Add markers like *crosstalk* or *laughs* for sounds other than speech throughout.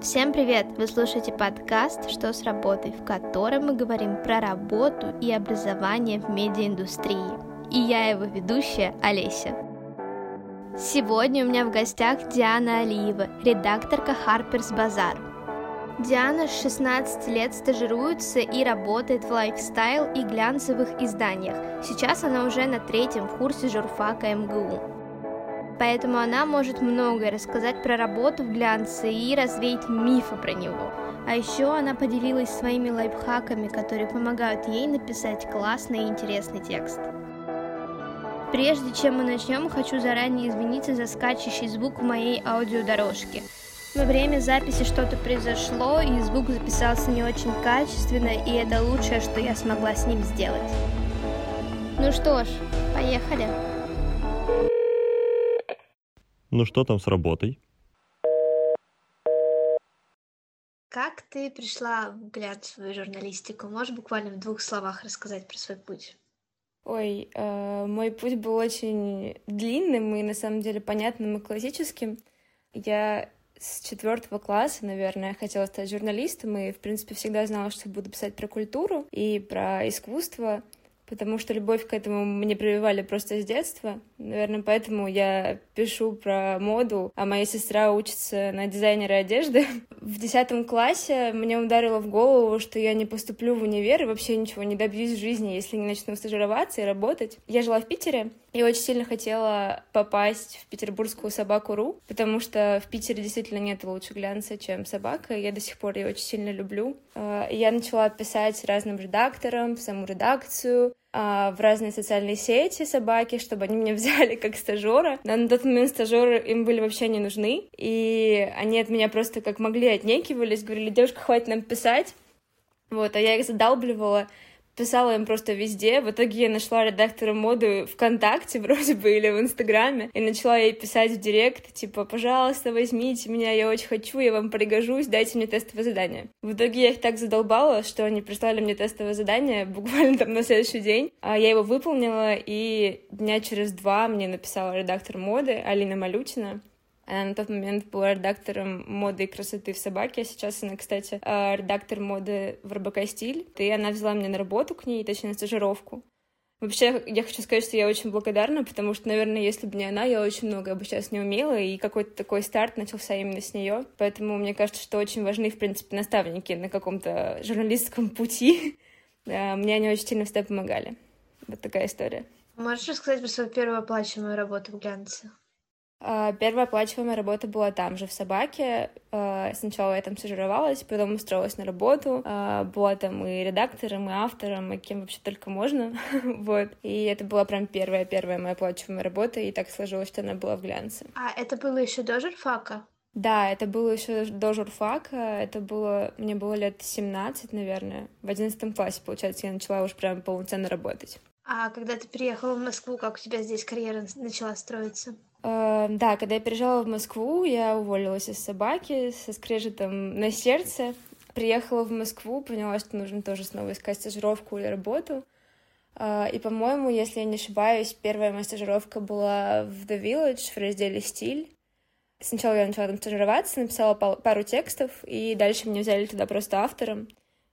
Всем привет! Вы слушаете подкаст «Что с работой», в котором мы говорим про работу и образование в медиаиндустрии. И я его ведущая Олеся. Сегодня у меня в гостях Диана Алиева, редакторка Harper's Bazaar. Диана с 16 лет стажируется и работает в лайфстайл и глянцевых изданиях. Сейчас она уже на третьем курсе журфака МГУ поэтому она может многое рассказать про работу в глянце и развеять мифы про него. А еще она поделилась своими лайфхаками, которые помогают ей написать классный и интересный текст. Прежде чем мы начнем, хочу заранее извиниться за скачущий звук в моей аудиодорожке. Во время записи что-то произошло, и звук записался не очень качественно, и это лучшее, что я смогла с ним сделать. Ну что ж, поехали! Ну что там с работой? Как ты пришла в глянцевую журналистику? Можешь буквально в двух словах рассказать про свой путь? Ой, э, мой путь был очень длинным и на самом деле понятным и классическим. Я с четвертого класса, наверное, хотела стать журналистом и, в принципе, всегда знала, что буду писать про культуру и про искусство потому что любовь к этому мне прививали просто с детства. Наверное, поэтому я пишу про моду, а моя сестра учится на дизайнера одежды. В десятом классе мне ударило в голову, что я не поступлю в универ и вообще ничего не добьюсь в жизни, если не начну стажироваться и работать. Я жила в Питере и очень сильно хотела попасть в петербургскую собаку.ру, потому что в Питере действительно нет лучше глянца, чем собака, я до сих пор ее очень сильно люблю. А, я начала писать разным редакторам, саму редакцию, в разные социальные сети собаки, чтобы они меня *laughs* взяли как стажера. Но на тот момент стажеры им были вообще не нужны, и они от меня просто как могли отнекивались, говорили, девушка, хватит нам писать. Вот, а я их задалбливала, писала им просто везде. В итоге я нашла редактора моды ВКонтакте *laughs* вроде бы или в Инстаграме и начала ей писать в директ, типа, пожалуйста, возьмите меня, я очень хочу, я вам пригожусь, дайте мне тестовое задание. В итоге я их так задолбала, что они прислали мне тестовое задание *laughs* буквально там на следующий день. А я его выполнила, и дня через два мне написала редактор моды Алина Малютина. Она на тот момент была редактором моды и красоты в собаке, а сейчас она, кстати, а, редактор моды в РБК Стиль. И она взяла меня на работу к ней, точнее, на стажировку. Вообще, я хочу сказать, что я очень благодарна, потому что, наверное, если бы не она, я очень многое бы сейчас не умела, и какой-то такой старт начался именно с нее. Поэтому мне кажется, что очень важны, в принципе, наставники на каком-то журналистском пути. *laughs* Мне они очень сильно всегда помогали. Вот такая история. Можешь рассказать про свою первую оплачиваемую работу в глянце? А, первая оплачиваемая работа была там же, в Собаке. А, сначала я там стажировалась, потом устроилась на работу. А, была там и редактором, и автором, и кем вообще только можно. *laughs* вот. И это была прям первая-первая моя оплачиваемая работа, и так сложилось, что она была в глянце. А это было еще до журфака? Да, это было еще до журфака, это было, мне было лет 17, наверное, в одиннадцатом классе, получается, я начала уже прям полноценно работать. А когда ты приехала в Москву, как у тебя здесь карьера начала строиться? Э, да, когда я переезжала в Москву, я уволилась из собаки со скрежетом на сердце. Приехала в Москву, поняла, что нужно тоже снова искать стажировку или работу. Э, и, по-моему, если я не ошибаюсь, первая моя стажировка была в The Village в разделе «Стиль». Сначала я начала там стажироваться, написала пару текстов, и дальше меня взяли туда просто автором.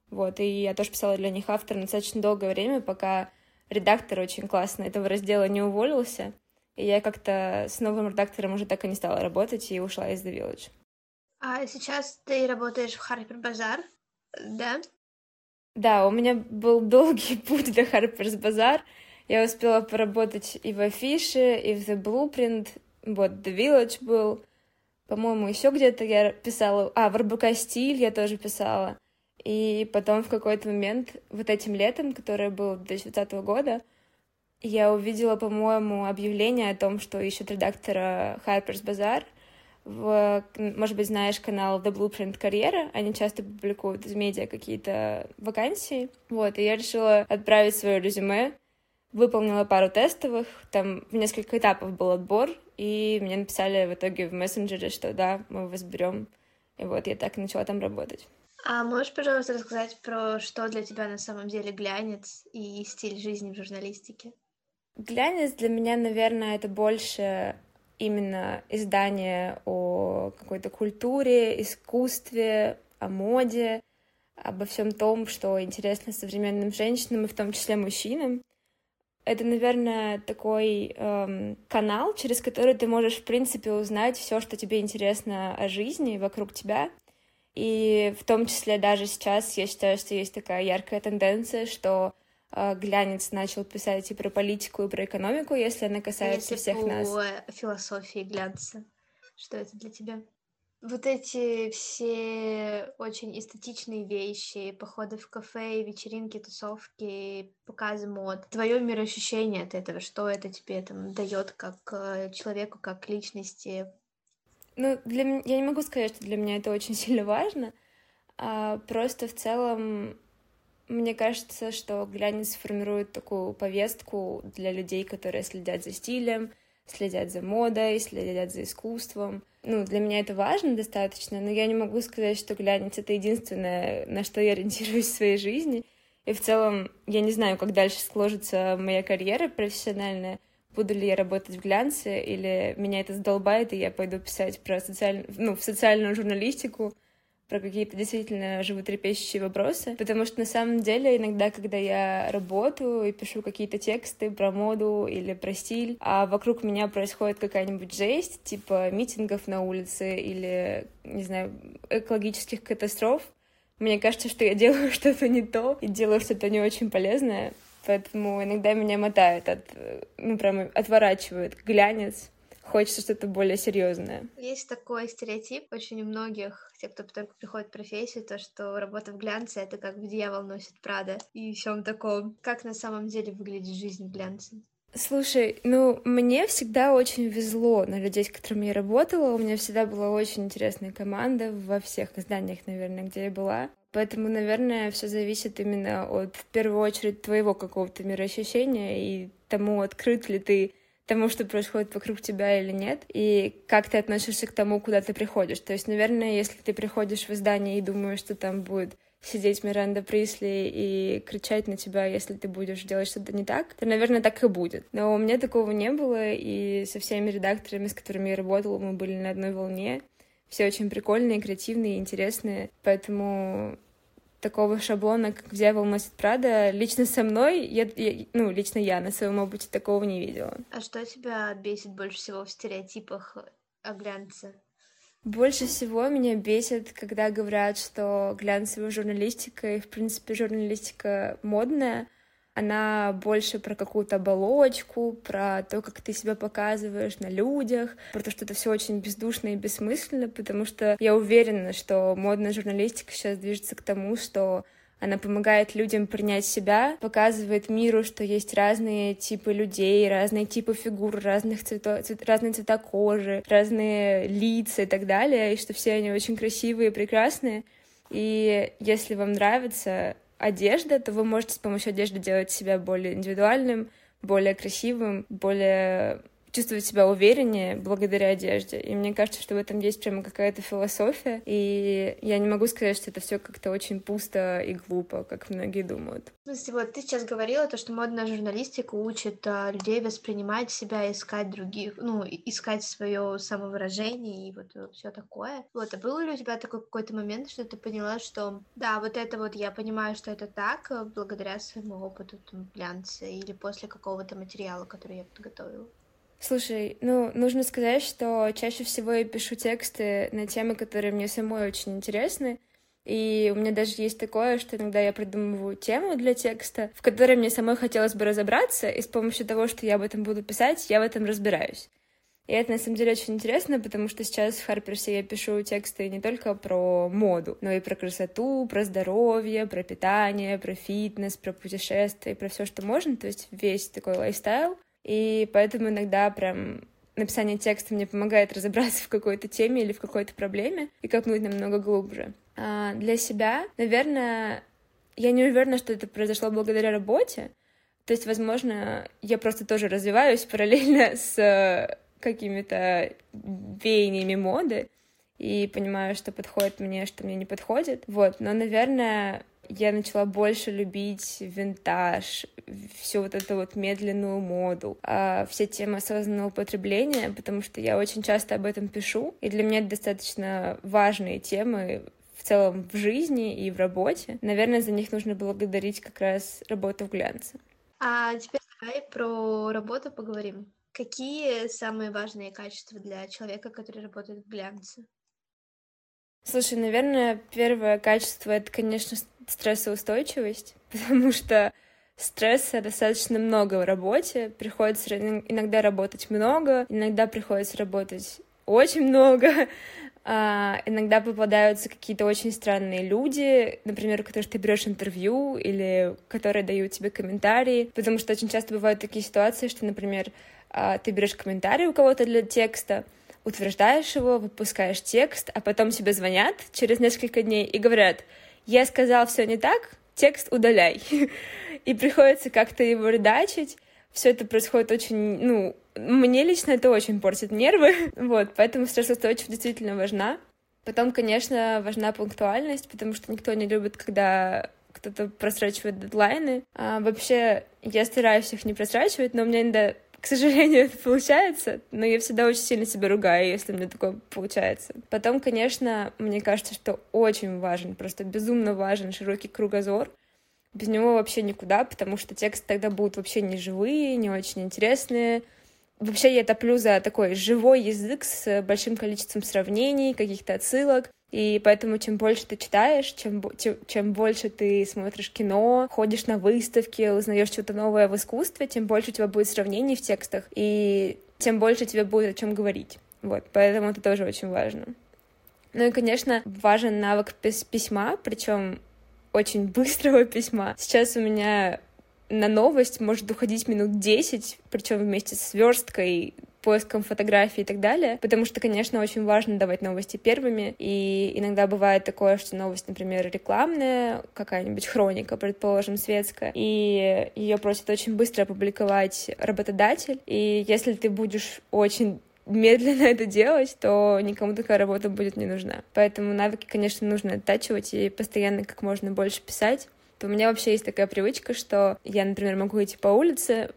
Вот, и я тоже писала для них автором достаточно долгое время, пока редактор очень классно этого раздела не уволился. И я как-то с новым редактором уже так и не стала работать и ушла из The Village. А сейчас ты работаешь в Harper Bazaar, да? Да, у меня был долгий *laughs* путь до Harper's Bazaar. Я успела поработать и в Афише, и в The Blueprint. Вот, The Village был. По-моему, еще где-то я писала... А, в РБК Стиль я тоже писала. И потом в какой-то момент, вот этим летом, которое было 2020 года, я увидела, по-моему, объявление о том, что ищут редактора Harper's Bazaar. В, может быть, знаешь канал The Blueprint Карьера, они часто публикуют из медиа какие-то вакансии. Вот, и я решила отправить свое резюме, выполнила пару тестовых, там в несколько этапов был отбор, и мне написали в итоге в мессенджере, что да, мы вас берем. И вот я так начала там работать. А можешь, пожалуйста, рассказать про что для тебя на самом деле глянец и стиль жизни в журналистике? Глянец для меня, наверное, это больше именно издания о какой-то культуре, искусстве, о моде, обо всем том, что интересно современным женщинам и в том числе мужчинам. Это, наверное, такой эм, канал, через который ты можешь, в принципе, узнать все, что тебе интересно о жизни вокруг тебя. И в том числе даже сейчас я считаю, что есть такая яркая тенденция, что глянец начал писать и про политику, и про экономику, если она касается если всех по нас. философии глянца, что это для тебя? Вот эти все очень эстетичные вещи, походы в кафе, вечеринки, тусовки, показы мод. Твое мироощущение от этого, что это тебе там дает как э, человеку, как личности? Ну, для меня, я не могу сказать, что для меня это очень сильно важно, а просто в целом мне кажется, что глянец формирует такую повестку для людей, которые следят за стилем, следят за модой, следят за искусством. Ну, для меня это важно достаточно, но я не могу сказать, что глянец — это единственное, на что я ориентируюсь в своей жизни. И в целом я не знаю, как дальше сложится моя карьера профессиональная, буду ли я работать в глянце, или меня это задолбает, и я пойду писать про социаль... ну, в социальную журналистику, про какие-то действительно животрепещущие вопросы, потому что на самом деле иногда, когда я работаю и пишу какие-то тексты про моду или про стиль, а вокруг меня происходит какая-нибудь жесть, типа митингов на улице или, не знаю, экологических катастроф, мне кажется, что я делаю *laughs* что-то не то и делаю что-то не очень полезное, поэтому иногда меня мотает от, ну, прям отворачивает глянец, хочется что-то более серьезное. Есть такой стереотип очень у многих, тех, кто только приходит в профессию, то, что работа в глянце — это как дьявол носит Прада и всем таком. Как на самом деле выглядит жизнь в глянце? Слушай, ну, мне всегда очень везло на людей, с которыми я работала. У меня всегда была очень интересная команда во всех изданиях, наверное, где я была. Поэтому, наверное, все зависит именно от, в первую очередь, твоего какого-то мироощущения и тому, открыт ли ты тому, что происходит вокруг тебя или нет, и как ты относишься к тому, куда ты приходишь. То есть, наверное, если ты приходишь в издание и думаешь, что там будет сидеть Миранда Присли и кричать на тебя, если ты будешь делать что-то не так, то, наверное, так и будет. Но у меня такого не было, и со всеми редакторами, с которыми я работала, мы были на одной волне. Все очень прикольные, креативные, интересные, поэтому такого шаблона, как «Дьявол носит Прада», лично со мной, я, я, ну, лично я на своем опыте такого не видела. А что тебя бесит больше всего в стереотипах о глянце? Больше всего меня бесит, когда говорят, что глянцевая журналистика и, в принципе, журналистика модная, она больше про какую-то оболочку, про то, как ты себя показываешь на людях, про то, что это все очень бездушно и бессмысленно, потому что я уверена, что модная журналистика сейчас движется к тому, что она помогает людям принять себя, показывает миру, что есть разные типы людей, разные типы фигур, разных цветов, цвет, разные цвета кожи, разные лица и так далее, и что все они очень красивые и прекрасные. И если вам нравится одежда, то вы можете с помощью одежды делать себя более индивидуальным, более красивым, более чувствовать себя увереннее благодаря одежде. И мне кажется, что в этом есть прямо какая-то философия. И я не могу сказать, что это все как-то очень пусто и глупо, как многие думают. В смысле, вот ты сейчас говорила, то, что модная журналистика учит а, людей воспринимать себя, искать других, ну, искать свое самовыражение и вот, вот все такое. Вот, а был ли у тебя такой какой-то момент, что ты поняла, что да, вот это вот я понимаю, что это так, э, благодаря своему опыту там, глянца или после какого-то материала, который я подготовила? Слушай, ну, нужно сказать, что чаще всего я пишу тексты на темы, которые мне самой очень интересны. И у меня даже есть такое, что иногда я придумываю тему для текста, в которой мне самой хотелось бы разобраться, и с помощью того, что я об этом буду писать, я в этом разбираюсь. И это на самом деле очень интересно, потому что сейчас в Харперсе я пишу тексты не только про моду, но и про красоту, про здоровье, про питание, про фитнес, про путешествия, про все, что можно, то есть весь такой лайфстайл и поэтому иногда прям написание текста мне помогает разобраться в какой-то теме или в какой-то проблеме и копнуть намного глубже. А для себя, наверное, я не уверена, что это произошло благодаря работе. То есть, возможно, я просто тоже развиваюсь параллельно *laughs* с какими-то веяниями моды и понимаю, что подходит мне, что мне не подходит. Вот, но, наверное, я начала больше любить винтаж, всю вот эту вот медленную моду, а все темы осознанного употребления, потому что я очень часто об этом пишу, и для меня это достаточно важные темы в целом в жизни и в работе. Наверное, за них нужно благодарить как раз работу в глянце. А теперь давай про работу поговорим. Какие самые важные качества для человека, который работает в глянце? Слушай, наверное, первое качество — это, конечно, стрессоустойчивость, *laughs* потому что стресса достаточно много в работе. Приходится иногда работать много, иногда приходится работать очень много. *laughs* А, иногда попадаются какие-то очень странные люди, например, у которых ты берешь интервью или которые дают тебе комментарии, потому что очень часто бывают такие ситуации, что, например, а, ты берешь комментарий у кого-то для текста, утверждаешь его, выпускаешь текст, а потом тебе звонят через несколько дней и говорят, я сказал все не так, текст удаляй. *laughs* И приходится как-то его редачить. Все это происходит очень, ну, мне лично это очень портит нервы, *laughs* вот, поэтому стрессоустойчивость действительно важна. Потом, конечно, важна пунктуальность, потому что никто не любит, когда кто-то просрачивает дедлайны. А вообще, я стараюсь их не просрачивать, но у меня иногда к сожалению, *laughs* это получается, но я всегда очень сильно себя ругаю, если мне такое получается. Потом, конечно, мне кажется, что очень важен, просто безумно важен широкий кругозор. Без него вообще никуда, потому что тексты тогда будут вообще не живые, не очень интересные. Вообще я топлю за такой живой язык с большим количеством сравнений, каких-то отсылок. И поэтому чем больше ты читаешь, чем, чем, чем больше ты смотришь кино, ходишь на выставки, узнаешь что-то новое в искусстве, тем больше у тебя будет сравнений в текстах, и тем больше тебе будет о чем говорить. Вот, поэтому это тоже очень важно. Ну и, конечно, важен навык письма, причем очень быстрого письма. Сейчас у меня на новость может уходить минут 10, причем вместе с версткой, поиском фотографий и так далее, потому что, конечно, очень важно давать новости первыми, и иногда бывает такое, что новость, например, рекламная, какая-нибудь хроника, предположим, светская, и ее просят очень быстро опубликовать работодатель, и если ты будешь очень медленно *laughs* это делать, то никому такая работа будет не нужна. Поэтому навыки, конечно, нужно оттачивать и постоянно как можно больше писать у меня вообще есть такая привычка, что я, например, могу идти по улице,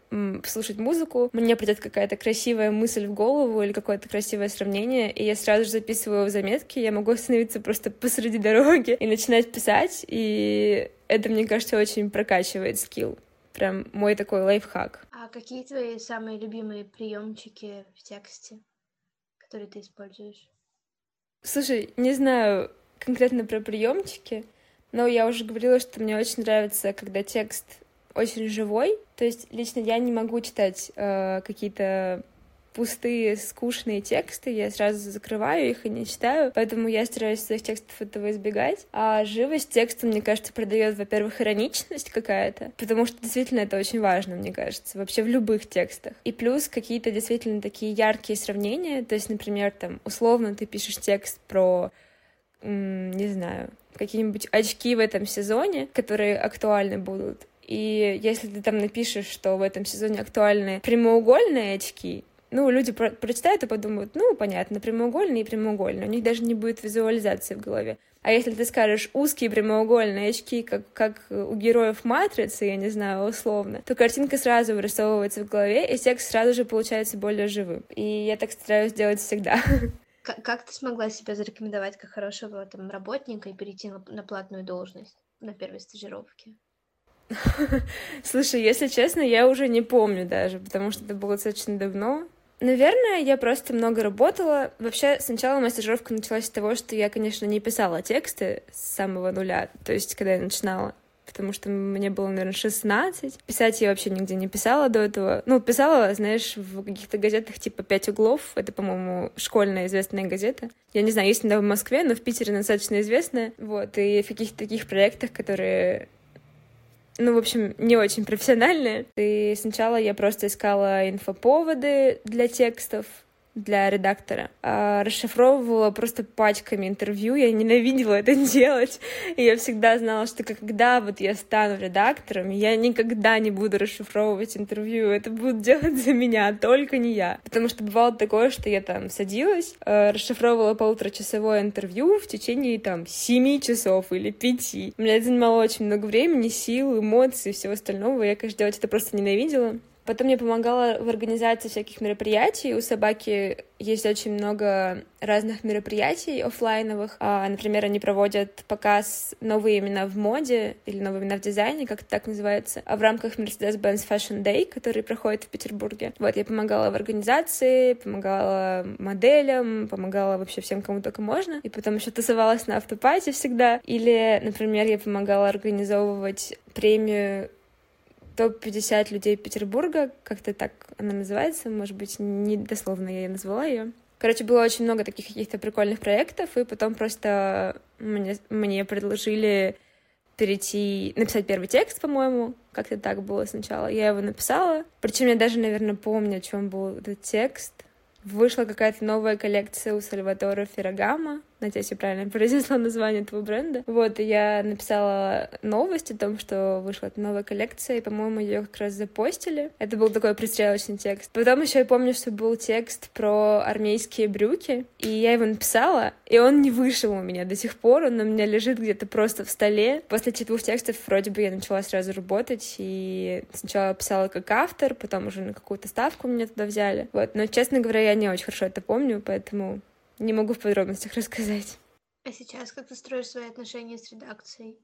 слушать музыку, мне придет какая-то красивая мысль в голову или какое-то красивое сравнение, и я сразу же записываю в заметки, я могу остановиться просто посреди дороги и начинать писать, и это, мне кажется, очень прокачивает скилл. Прям мой такой лайфхак. А какие твои самые любимые приемчики в тексте, которые ты используешь? Слушай, не знаю конкретно про приемчики, но я уже говорила, что мне очень нравится, когда текст очень живой. То есть лично я не могу читать э, какие-то пустые, скучные тексты, я сразу закрываю их и не читаю, поэтому я стараюсь своих текстов этого избегать. А живость текста, мне кажется, продает, во-первых, ироничность какая-то, потому что действительно это очень важно, мне кажется, вообще в любых текстах. И плюс какие-то действительно такие яркие сравнения, то есть, например, там, условно ты пишешь текст про, не знаю, какие-нибудь очки в этом сезоне, которые актуальны будут. И если ты там напишешь, что в этом сезоне актуальны прямоугольные очки, ну, люди про прочитают и подумают, ну, понятно, прямоугольные и прямоугольные, у них даже не будет визуализации в голове. А если ты скажешь узкие прямоугольные очки, как, как у героев Матрицы, я не знаю, условно, то картинка сразу вырисовывается в голове, и текст сразу же получается более живым. И я так стараюсь делать всегда. *laughs* Как ты смогла себя зарекомендовать как хорошего там, работника и перейти на, на платную должность на первой стажировке? *laughs* Слушай, если честно, я уже не помню даже, потому что это было достаточно давно. Наверное, я просто много работала. Вообще, сначала моя стажировка началась с того, что я, конечно, не писала тексты с самого нуля, то есть, когда я начинала потому что мне было, наверное, 16. Писать я вообще нигде не писала до этого. Ну, писала, знаешь, в каких-то газетах типа «Пять углов». Это, по-моему, школьная известная газета. Я не знаю, есть она в Москве, но в Питере достаточно известная. Вот, и в каких-то таких проектах, которые ну, в общем, не очень профессиональные. И сначала я просто искала инфоповоды для текстов, для редактора. А, расшифровывала просто пачками интервью, я ненавидела это *laughs* делать. И я всегда знала, что когда вот я стану редактором, я никогда не буду расшифровывать интервью, это будут делать за меня, только не я. Потому что бывало такое, что я там садилась, э, расшифровывала полуторачасовое интервью в течение там семи часов или пяти. У меня это занимало очень много времени, сил, эмоций и всего остального. Я, конечно, делать это просто ненавидела. Потом я помогала в организации всяких мероприятий. У собаки есть очень много разных мероприятий офлайновых. А, например, они проводят показ новые имена в моде или новые имена в дизайне, как это так называется, а в рамках Mercedes-Benz Fashion Day, который проходит в Петербурге. Вот, я помогала в организации, помогала моделям, помогала вообще всем, кому только можно. И потом еще тусовалась на автопате всегда. Или, например, я помогала организовывать премию топ-50 людей Петербурга, как-то так она называется, может быть, не дословно я назвала ее. Короче, было очень много таких каких-то прикольных проектов, и потом просто мне, мне предложили перейти, написать первый текст, по-моему, как-то так было сначала. Я его написала, причем я даже, наверное, помню, о чем был этот текст. Вышла какая-то новая коллекция у Сальватора Феррагама, надеюсь, я правильно *laughs* произнесла название этого бренда. Вот, и я написала новость о том, что вышла новая коллекция, и, по-моему, ее как раз запостили. Это был такой пристрелочный текст. Потом еще я помню, что был текст про армейские брюки, и я его написала, и он не вышел у меня до сих пор, он у меня лежит где-то просто в столе. После этих двух текстов вроде бы я начала сразу работать, и сначала писала как автор, потом уже на какую-то ставку меня туда взяли. Вот, но, честно говоря, я не очень хорошо это помню, поэтому не могу в подробностях рассказать. А сейчас как ты строишь свои отношения с редакцией?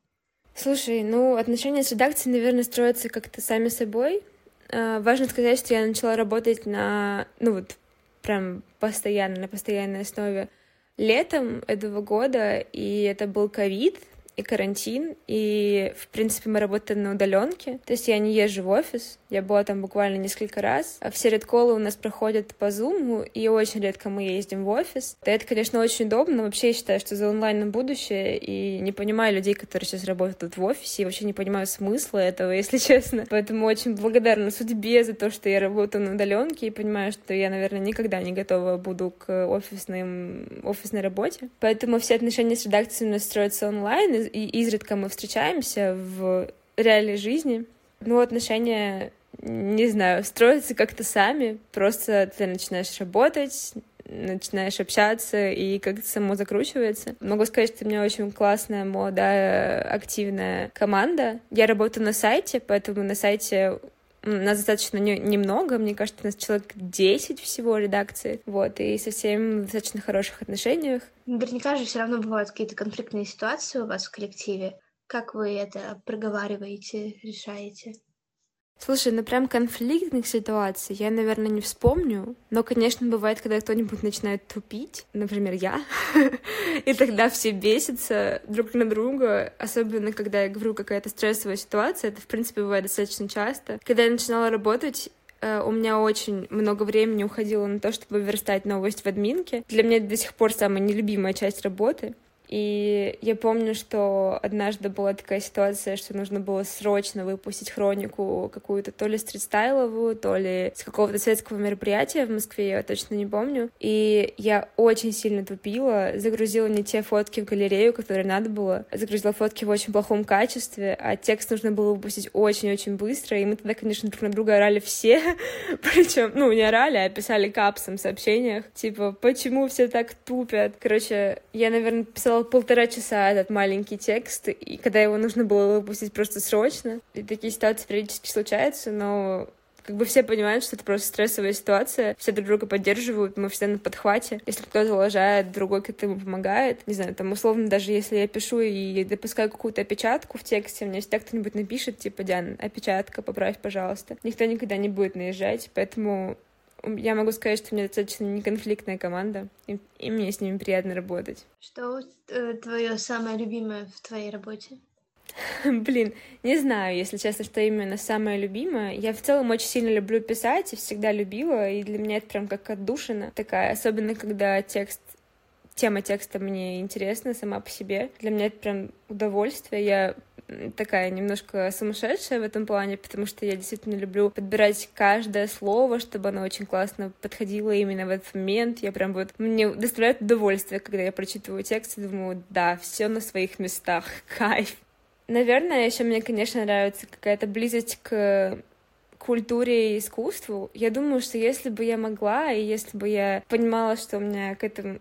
Слушай, ну, отношения с редакцией, наверное, строятся как-то сами собой. А, важно сказать, что я начала работать на, ну вот, прям постоянно, на постоянной основе летом этого года, и это был ковид, и карантин, и, в принципе, мы работаем на удаленке. То есть я не езжу в офис, я была там буквально несколько раз. А все редколы у нас проходят по Zoom, и очень редко мы ездим в офис. Это, конечно, очень удобно. Вообще, я считаю, что за онлайном будущее, и не понимаю людей, которые сейчас работают в офисе, и вообще не понимаю смысла этого, *laughs* если честно. Поэтому очень благодарна судьбе за то, что я работаю на удаленке, и понимаю, что я, наверное, никогда не готова буду к офисным, офисной работе. Поэтому все отношения с редакцией у нас строятся онлайн, и изредка мы встречаемся в реальной жизни. Ну, отношения, не знаю, строятся как-то сами. Просто ты начинаешь работать, начинаешь общаться и как-то само закручивается. Могу сказать, что у меня очень классная, молодая, активная команда. Я работаю на сайте, поэтому на сайте нас достаточно не, немного, мне кажется, у нас человек 10 всего редакции, вот, и со всеми в достаточно хороших отношениях. Наверняка же все равно бывают какие-то конфликтные ситуации у вас в коллективе. Как вы это проговариваете, решаете? Слушай, ну прям конфликтных ситуаций я, наверное, не вспомню. Но, конечно, бывает, когда кто-нибудь начинает тупить, например, я, *laughs* и тогда все бесятся друг на друга, особенно когда я говорю какая-то стрессовая ситуация, это, в принципе, бывает достаточно часто. Когда я начинала работать, э, у меня очень много времени уходило на то, чтобы верстать новость в админке. Для меня это до сих пор самая нелюбимая часть работы. И я помню, что однажды была такая ситуация, что нужно было срочно выпустить хронику какую-то то ли стритстайловую, то ли с какого-то светского мероприятия в Москве, я точно не помню. И я очень сильно тупила, загрузила не те фотки в галерею, которые надо было, загрузила фотки в очень плохом качестве, а текст нужно было выпустить очень-очень быстро, и мы тогда, конечно, друг на друга орали все, *laughs* причем, ну, не орали, а писали капсом в сообщениях, типа, почему все так тупят? Короче, я, наверное, писала написала полтора часа этот маленький текст, и когда его нужно было выпустить просто срочно. И такие ситуации периодически случаются, но как бы все понимают, что это просто стрессовая ситуация, все друг друга поддерживают, мы все на подхвате. Если кто-то лажает, другой как-то ему помогает. Не знаю, там условно даже если я пишу и допускаю какую-то опечатку в тексте, мне всегда кто-нибудь напишет, типа, Диан, опечатка, поправь, пожалуйста. Никто никогда не будет наезжать, поэтому я могу сказать, что у меня достаточно неконфликтная команда, и, и мне с ними приятно работать. Что э, твое самое любимое в твоей работе? *laughs* Блин, не знаю, если честно, что именно самое любимое. Я в целом очень сильно люблю писать и всегда любила, и для меня это прям как отдушина такая, особенно когда текст тема текста мне интересна сама по себе. Для меня это прям удовольствие. Я такая немножко сумасшедшая в этом плане, потому что я действительно люблю подбирать каждое слово, чтобы оно очень классно подходило именно в этот момент. Я прям вот... Мне доставляет удовольствие, когда я прочитываю текст и думаю, да, все на своих местах, *laughs* кайф. Наверное, еще мне, конечно, нравится какая-то близость к культуре и искусству. Я думаю, что если бы я могла, и если бы я понимала, что у меня к этому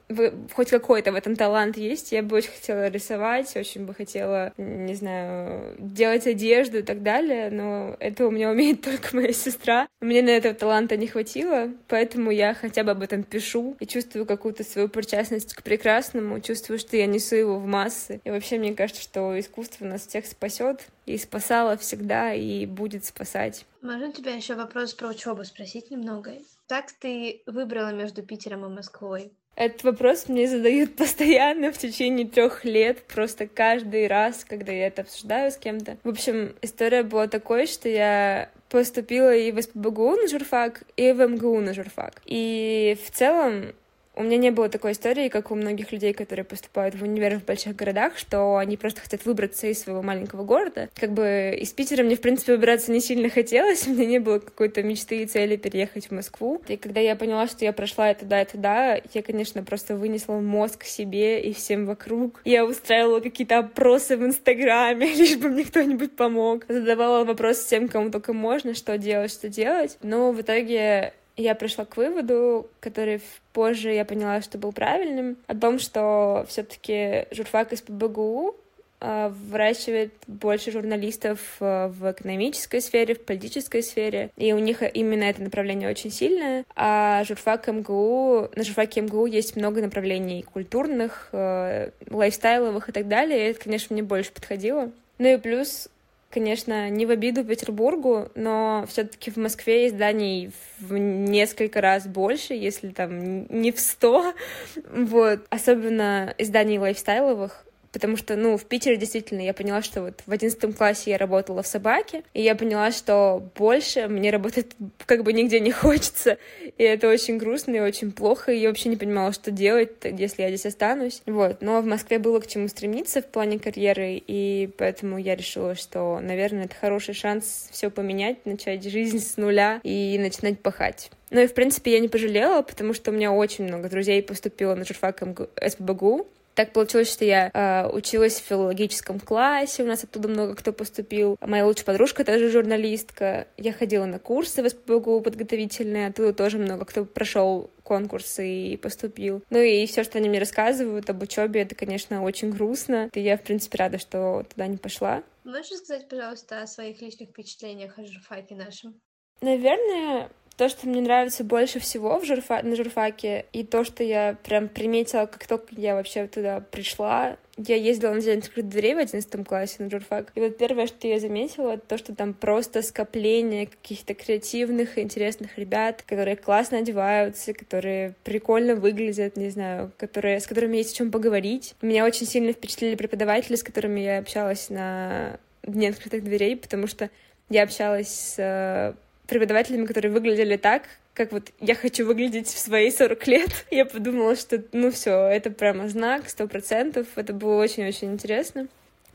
хоть какой-то в этом талант есть, я бы очень хотела рисовать, очень бы хотела, не знаю, делать одежду и так далее, но это у меня умеет *laughs* только моя сестра. Мне на этого таланта не хватило, поэтому я хотя бы об этом пишу и чувствую какую-то свою причастность к прекрасному, чувствую, что я несу его в массы. И вообще мне кажется, что искусство нас всех спасет и спасала всегда и будет спасать. Можно тебя еще вопрос про учебу спросить немного? Как ты выбрала между Питером и Москвой? Этот вопрос мне задают *laughs* постоянно в течение трех лет, просто каждый раз, когда я это обсуждаю с кем-то. В общем, история была такой, что я поступила и в СПБГУ на журфак, и в МГУ на журфак. И в целом у меня не было такой истории, как у многих людей, которые поступают в универ в больших городах, что они просто хотят выбраться из своего маленького города. Как бы из Питера мне, в принципе, выбираться не сильно хотелось, *laughs* у меня не было какой-то мечты и цели переехать в Москву. И когда я поняла, что я прошла это туда, и туда, я, конечно, просто вынесла мозг себе и всем вокруг. Я устраивала какие-то опросы в Инстаграме, *laughs* лишь бы мне кто-нибудь помог. Задавала вопросы всем, кому только можно, что делать, что делать. Но в итоге я пришла к выводу, который позже я поняла, что был правильным, о том, что все-таки журфак из ПБГУ а, выращивает больше журналистов а, в экономической сфере, в политической сфере, и у них именно это направление очень сильное, а журфак МГУ, на журфаке МГУ есть много направлений культурных, а, лайфстайловых и так далее, и это, конечно, мне больше подходило. Ну и плюс конечно, не в обиду Петербургу, но все-таки в Москве изданий в несколько раз больше, если там не в сто. *laughs* Вот. Особенно изданий лайфстайловых потому что, ну, в Питере действительно я поняла, что вот в одиннадцатом классе я работала в собаке, и я поняла, что больше мне работать *laughs* как бы нигде не хочется, и это очень грустно и очень плохо, и я вообще не понимала, что делать, если я здесь останусь, вот, но в Москве было к чему стремиться в плане карьеры, и поэтому я решила, что, наверное, это хороший шанс все поменять, начать жизнь с нуля и начинать пахать. Ну и, в принципе, я не пожалела, потому что у меня очень много друзей поступило на журфак СПБГУ, так получилось, что я э, училась в филологическом классе, у нас оттуда много кто поступил. Моя лучшая подружка тоже журналистка. Я ходила на курсы в СПБГУ подготовительные, оттуда тоже много кто прошел конкурсы и поступил. Ну и все, что они мне рассказывают об учебе, это, конечно, очень грустно. И я, в принципе, рада, что туда не пошла. Можешь сказать, пожалуйста, о своих личных впечатлениях о журфаке нашем? Наверное, то, что мне нравится больше всего в журфа... на журфаке, и то, что я прям приметила, как только я вообще туда пришла, я ездила на день открытых дверей в одиннадцатом классе на журфак, и вот первое, что я заметила, то, что там просто скопление каких-то креативных и интересных ребят, которые классно одеваются, которые прикольно выглядят, не знаю, которые, с которыми есть о чем поговорить. Меня очень сильно впечатлили преподаватели, с которыми я общалась на Дне открытых дверей, потому что я общалась с преподавателями, которые выглядели так, как вот я хочу выглядеть в свои 40 лет. *laughs* Я подумала, что ну все, это прямо знак, сто процентов. Это было очень-очень интересно.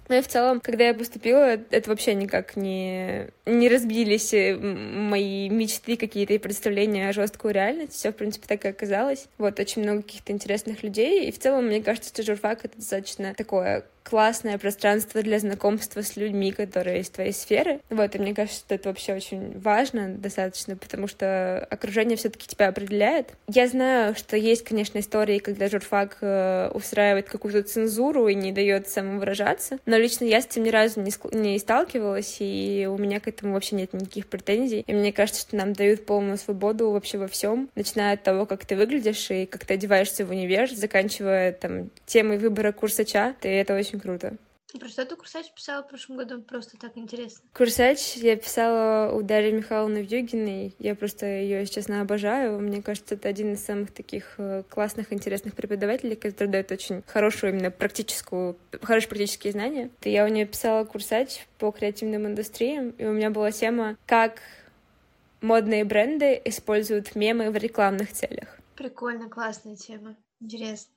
Ну и в целом, когда я поступила, это вообще никак не, не разбились э, мои мечты какие-то и представления о жесткую реальность. Все, в принципе, так и оказалось. Вот, очень много каких-то интересных людей. И в целом, мне кажется, что журфак — это достаточно такое классное пространство для знакомства с людьми, которые из твоей сферы. Вот, и мне кажется, что это вообще очень важно достаточно, потому что окружение все таки тебя определяет. Я знаю, что есть, конечно, истории, когда журфак э, устраивает какую-то цензуру и не дает самовыражаться, но лично я с этим ни разу не, не сталкивалась, и у меня к этому вообще нет никаких претензий. И мне кажется, что нам дают полную свободу вообще во всем, начиная от того, как ты выглядишь и как ты одеваешься в универ, заканчивая там темой выбора курсача, и это очень очень круто. Про что ты курсач писала в прошлом году? Просто так интересно. Курсач я писала у Дарьи Михайловны Вьюгиной. Я просто ее, честно, обожаю. Мне кажется, это один из самых таких э, классных, интересных преподавателей, который дает очень хорошую именно практическую, хорошие практические знания. И я у нее писала курсач по креативным индустриям, и у меня была тема «Как модные бренды используют мемы в рекламных целях». Прикольно, классная тема. Интересно.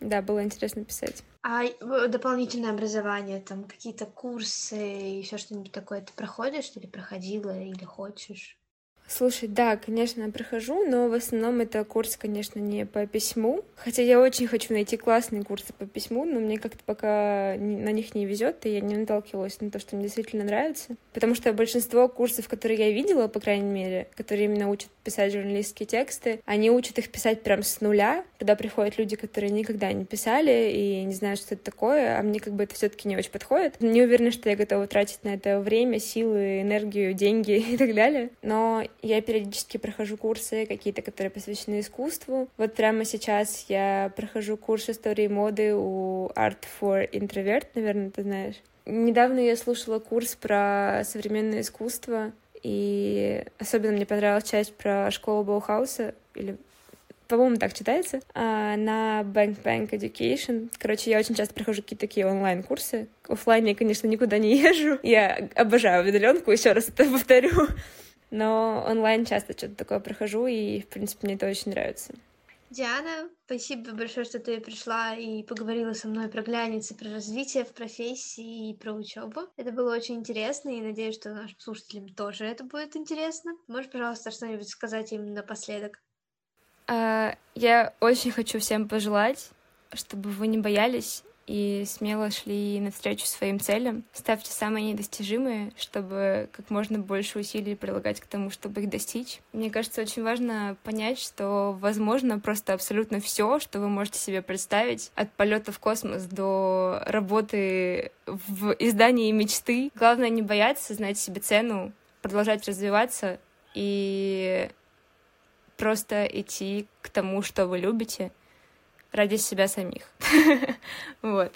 Да, было интересно писать. А дополнительное образование, там какие-то курсы и все что-нибудь такое ты проходишь или проходила, или хочешь? Слушай, да, конечно, прохожу, но в основном это курс, конечно, не по письму. Хотя я очень хочу найти классные курсы по письму, но мне как-то пока на них не везет, и я не наталкивалась на то, что мне действительно нравится. Потому что большинство курсов, которые я видела, по крайней мере, которые именно учат писать журналистские тексты, они учат их писать прям с нуля, когда приходят люди, которые никогда не писали и не знают, что это такое, а мне как бы это все таки не очень подходит. Не уверена, что я готова тратить на это время, силы, энергию, деньги *laughs* и так далее. Но я периодически прохожу курсы какие-то, которые посвящены искусству. Вот прямо сейчас я прохожу курс истории моды у Art for Introvert, наверное, ты знаешь. Недавно я слушала курс про современное искусство, и особенно мне понравилась часть про школу Баухауса, или по-моему, так читается, а, на Bang Bang Education. Короче, я очень часто прохожу какие-то такие онлайн-курсы. Оффлайн я, конечно, никуда не *laughs* езжу. Я обожаю удаленку, еще раз это повторю но онлайн часто что-то такое прохожу, и, в принципе, мне это очень нравится. Диана, спасибо большое, что ты пришла и поговорила со мной про глянец про развитие в профессии и про учебу. Это было очень интересно, и надеюсь, что нашим слушателям тоже это будет интересно. Можешь, пожалуйста, что-нибудь сказать им напоследок? А, я очень хочу всем пожелать, чтобы вы не боялись и смело шли навстречу своим целям. Ставьте самые недостижимые, чтобы как можно больше усилий прилагать к тому, чтобы их достичь. Мне кажется, очень важно понять, что возможно просто абсолютно все, что вы можете себе представить, от полета в космос до работы в издании мечты. Главное не бояться, знать себе цену, продолжать развиваться и просто идти к тому, что вы любите — ради себя самих. *laughs* вот.